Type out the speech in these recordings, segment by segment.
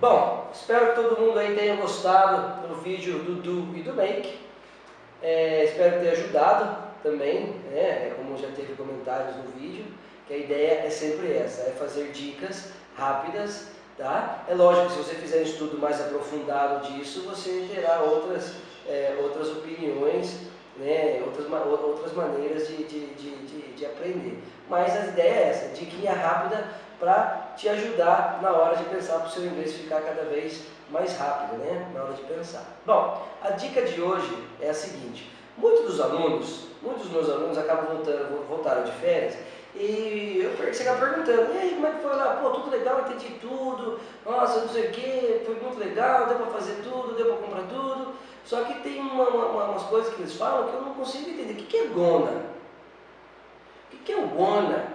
Bom, espero que todo mundo aí tenha gostado do vídeo do Do e do Make. É, espero ter ajudado também, né? É como já teve comentários no vídeo, que a ideia é sempre essa, é fazer dicas rápidas, tá? É lógico que se você fizer um estudo mais aprofundado disso, você terá outras, é, outras opiniões, né? outras, outras maneiras de, de, de, de, de aprender. Mas a ideia é essa, diquinha rápida para te ajudar na hora de pensar para o seu inglês ficar cada vez mais rápido, né? Na hora de pensar. Bom, a dica de hoje é a seguinte: muitos dos alunos, muitos dos meus alunos acabam voltando, voltaram de férias e eu chegava perguntando, e aí, como é que foi lá? Pô, tudo legal, entendi tudo, nossa, não sei o que, foi muito legal, deu para fazer tudo, deu para comprar tudo. Só que tem uma, uma, umas coisas que eles falam que eu não consigo entender. O que, é gona? O que, que é gona?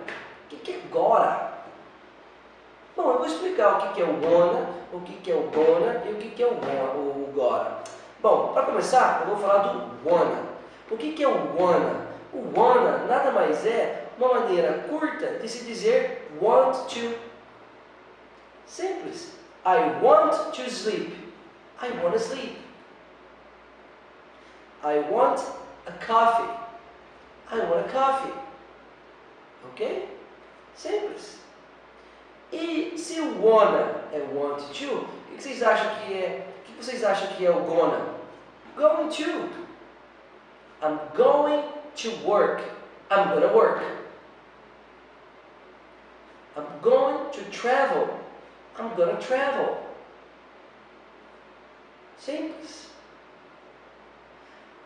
O que, que é gora? Bom, eu vou explicar o que, é o gona, o que, é o gona e o que, é o, gora. Bom, para começar, eu vou falar do wanna. O que, é o wanna? O wanna nada mais é uma maneira curta de se dizer want to. Simples. I want to sleep. I want to sleep. I want a coffee. I want a coffee. Ok? Simples. E se o wanna é want to, o que vocês acham que é? O que vocês acham que é o gonna? Going to. I'm going to work. I'm gonna work. I'm going to travel. I'm gonna travel. Simples.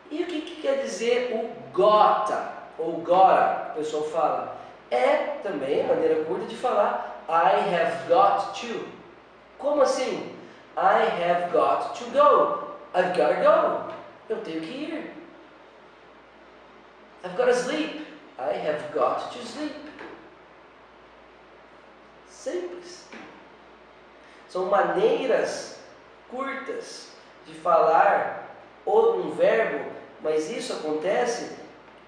E o que, que quer dizer o gota, ou gora, o pessoal fala? É também a maneira curta de falar I have got to. Como assim? I have got to go. I've got to go. Eu tenho que ir. I've got to sleep. I have got to sleep. Simples. São maneiras curtas de falar um verbo, mas isso acontece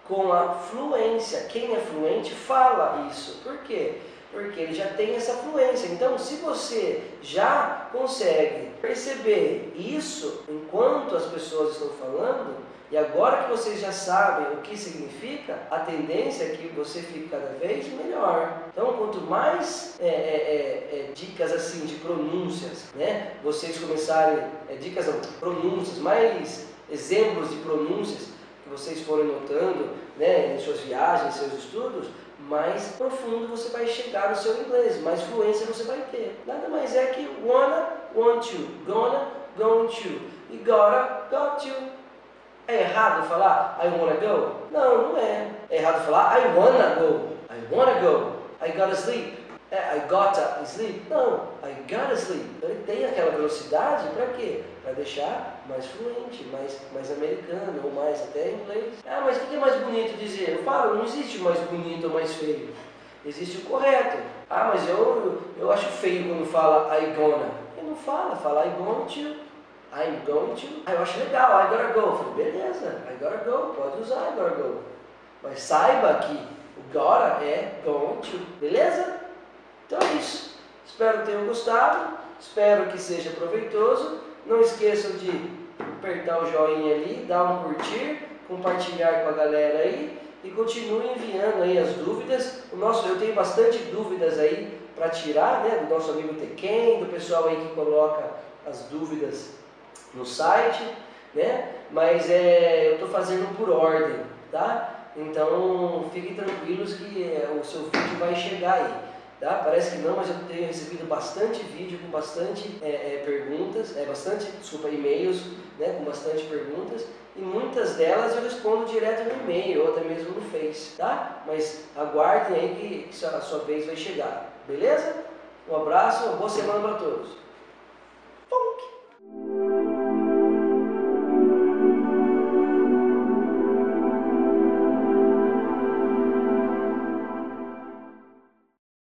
com a fluência. Quem é fluente fala isso. Por quê? Porque ele já tem essa fluência. Então, se você já consegue perceber isso enquanto as pessoas estão falando, e agora que vocês já sabem o que significa, a tendência é que você fique cada vez melhor. Então, quanto mais é, é, é, é dicas assim de pronúncias, né? Vocês começarem é, dicas não, pronúncias, mais exemplos de pronúncias que vocês forem notando, né? Em suas viagens, seus estudos, mais profundo você vai chegar no seu inglês, mais fluência você vai ter. Nada mais é que wanna, want to, gonna, going to, e gotta, got to. É errado falar I wanna go? Não, não é. É errado falar I wanna go. I wanna go. I gotta sleep. É, I gotta sleep? Não, I gotta sleep. Então ele tem aquela velocidade para quê? Para deixar mais fluente, mais, mais americano, ou mais até inglês. Ah, mas o que é mais bonito dizer? Eu falo, não existe mais bonito ou mais feio. Existe o correto. Ah, mas eu, eu acho feio quando fala I gonna. Ele não fala, fala I gonna to. I'm going to. Ah, eu acho legal, I gotta go. Eu falei, beleza, I gotta go, pode usar I gotta go. Mas saiba que o gotta é going to, beleza? Então é isso. Espero que tenham gostado, espero que seja proveitoso. Não esqueçam de apertar o joinha ali, dar um curtir, compartilhar com a galera aí e continue enviando aí as dúvidas. O nosso, eu tenho bastante dúvidas aí para tirar, né, do nosso amigo Tequem, do pessoal aí que coloca as dúvidas no site, né? Mas é, eu estou fazendo por ordem, tá? Então fiquem tranquilos que é, o seu vídeo vai chegar aí. Tá? Parece que não, mas eu tenho recebido bastante vídeo com bastante é, é, perguntas, é, bastante, desculpa, e-mails né, com bastante perguntas e muitas delas eu respondo direto no e-mail ou até mesmo no Face, tá? Mas aguardem aí que a sua vez vai chegar, beleza? Um abraço, uma boa semana para todos.